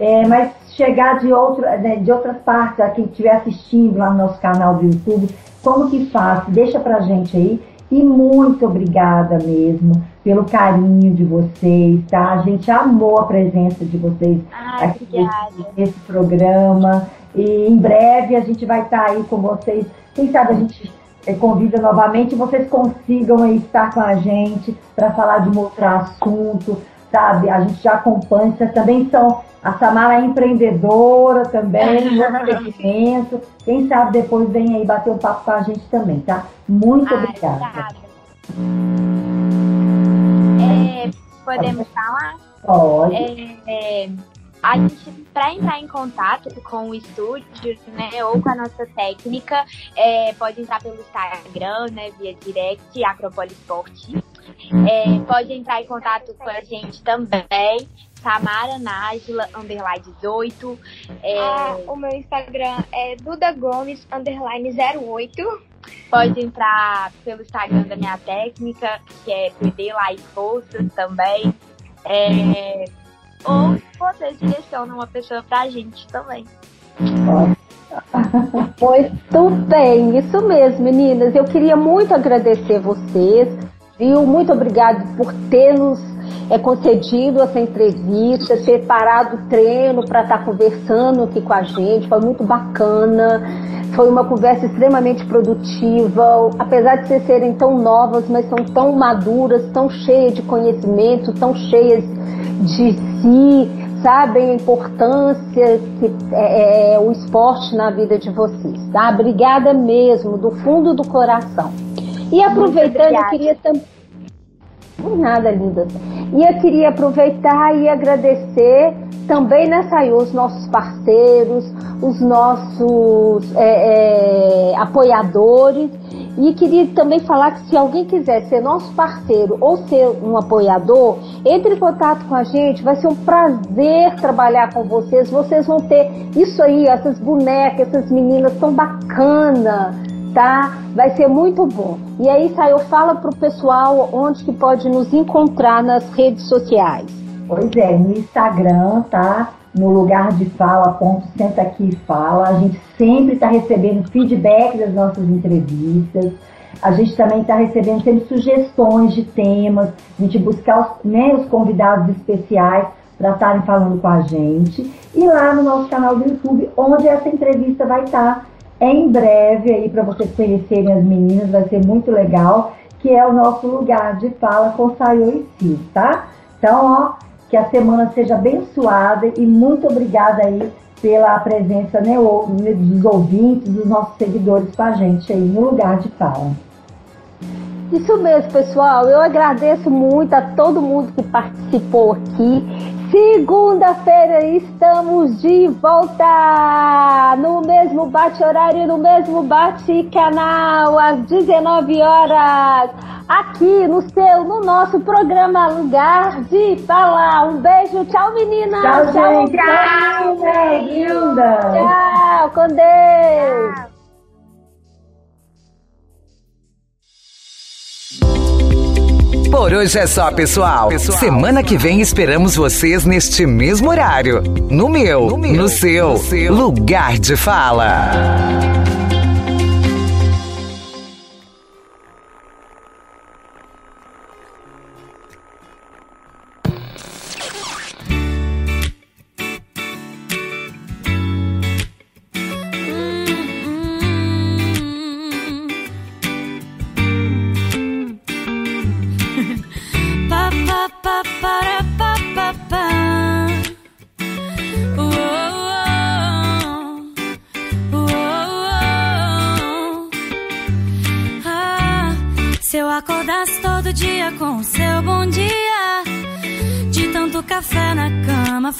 É, mas chegar de, outra, né, de outras partes, a quem estiver assistindo lá no nosso canal do YouTube, como que faz? Deixa pra gente aí. E muito obrigada mesmo pelo carinho de vocês, tá? A gente amou a presença de vocês Ai, aqui nesse, nesse programa. E em breve a gente vai estar aí com vocês. Quem sabe a gente eh, convida novamente e vocês consigam estar com a gente para falar de um outro assunto, sabe? A gente já acompanha, vocês também são. A Samara é empreendedora também, no segmento. Quem sabe depois vem aí bater um papo com a gente também, tá? Muito Ai, obrigada. obrigada. É, Podemos falar? Pode. É, é, a gente, para entrar em contato com o estúdio, né, ou com a nossa técnica, é, pode entrar pelo Instagram, né, via direct, Acropolisport. É, pode entrar em contato com a gente também, Tamara Nájila, underline 18. É, Ah, o meu Instagram é Duda Gomes, underline 08. Pode entrar pelo Instagram da minha técnica, que é PD Live Bolsas também. É, ou você direciona uma pessoa pra gente também. Muito bem, isso mesmo, meninas. Eu queria muito agradecer vocês, viu? Muito obrigado por ter nos é, concedido essa entrevista, ter parado o treino para estar conversando aqui com a gente. Foi muito bacana. Foi uma conversa extremamente produtiva, apesar de vocês serem tão novas, mas são tão maduras, tão cheias de conhecimento, tão cheias de si, sabem a importância que é, é o esporte na vida de vocês, tá? Obrigada mesmo, do fundo do coração. E aproveitando, eu queria também. Nada, linda. E eu queria aproveitar e agradecer também, né, Sayu, os nossos parceiros, os nossos é, é, apoiadores. E queria também falar que se alguém quiser ser nosso parceiro ou ser um apoiador, entre em contato com a gente, vai ser um prazer trabalhar com vocês. Vocês vão ter isso aí, essas bonecas, essas meninas tão bacanas, tá? Vai ser muito bom. E aí, Sayo, fala pro pessoal onde que pode nos encontrar nas redes sociais. Pois é, no Instagram, tá? No lugar de fala, ponto, senta aqui e fala. A gente sempre está recebendo feedback das nossas entrevistas. A gente também está recebendo sempre sugestões de temas, a gente buscar os, né, os convidados especiais para estarem falando com a gente. E lá no nosso canal do YouTube, onde essa entrevista vai estar em breve aí para vocês conhecerem as meninas, vai ser muito legal, que é o nosso lugar de fala com Sayo e Cis, tá? Então, ó, que a semana seja abençoada e muito obrigada aí pela presença né, o- dos ouvintes, dos nossos seguidores com a gente aí no lugar de fala. Isso mesmo, pessoal. Eu agradeço muito a todo mundo que participou aqui. Segunda-feira estamos de volta no mesmo bate-horário, no mesmo bate-canal, às 19 horas, aqui no seu, no nosso programa Lugar de Falar. Um beijo, tchau meninas! Tchau, gente! Tchau, Tchau, linda! Tchau, com Deus! Por hoje é só, pessoal. Semana que vem esperamos vocês neste mesmo horário. No meu, no, seu, lugar de fala.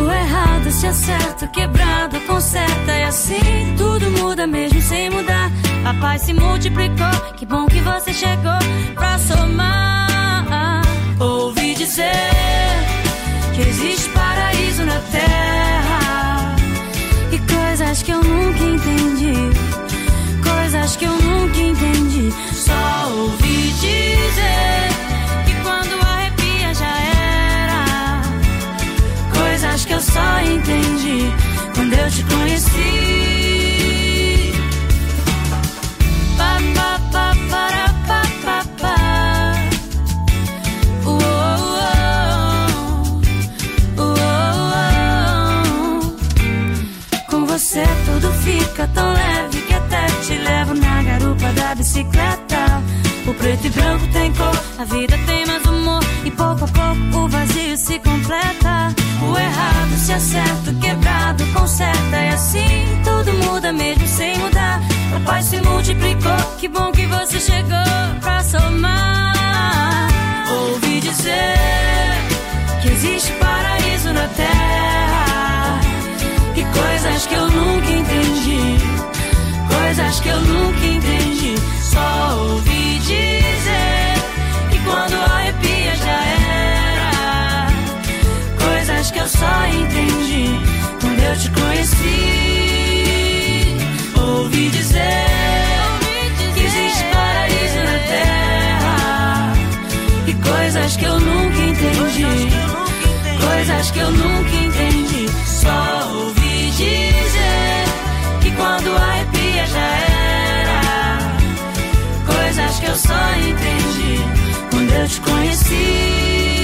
O errado se acerta, quebrado conserta. E assim tudo muda mesmo sem mudar. A paz se multiplicou, que bom que você chegou pra somar. Ouvi dizer que existe paraíso na terra e coisas que eu nunca entendi, coisas que eu nunca entendi. Só ouvi dizer só entendi quando eu te conheci. Pa, pa, pa, para, pa, pa, pa. Com você tudo fica tão leve que até te levo na garupa da bicicleta. O preto e branco tem cor, a vida tem mais errado se acerta, o quebrado conserta. E assim tudo muda mesmo sem mudar. A paz se multiplicou, que bom que você chegou pra somar. Ouvi dizer que existe paraíso na terra. E coisas que eu nunca entendi. Coisas que eu nunca entendi. Só ouvi dizer que quando arrepia já era. Coisas que eu só entendi te conheci. Ouvi dizer coisas que eu nunca entendi. Coisas que eu nunca entendi. Só ouvi dizer que quando arrepia já era. Coisas que eu só entendi quando eu te conheci.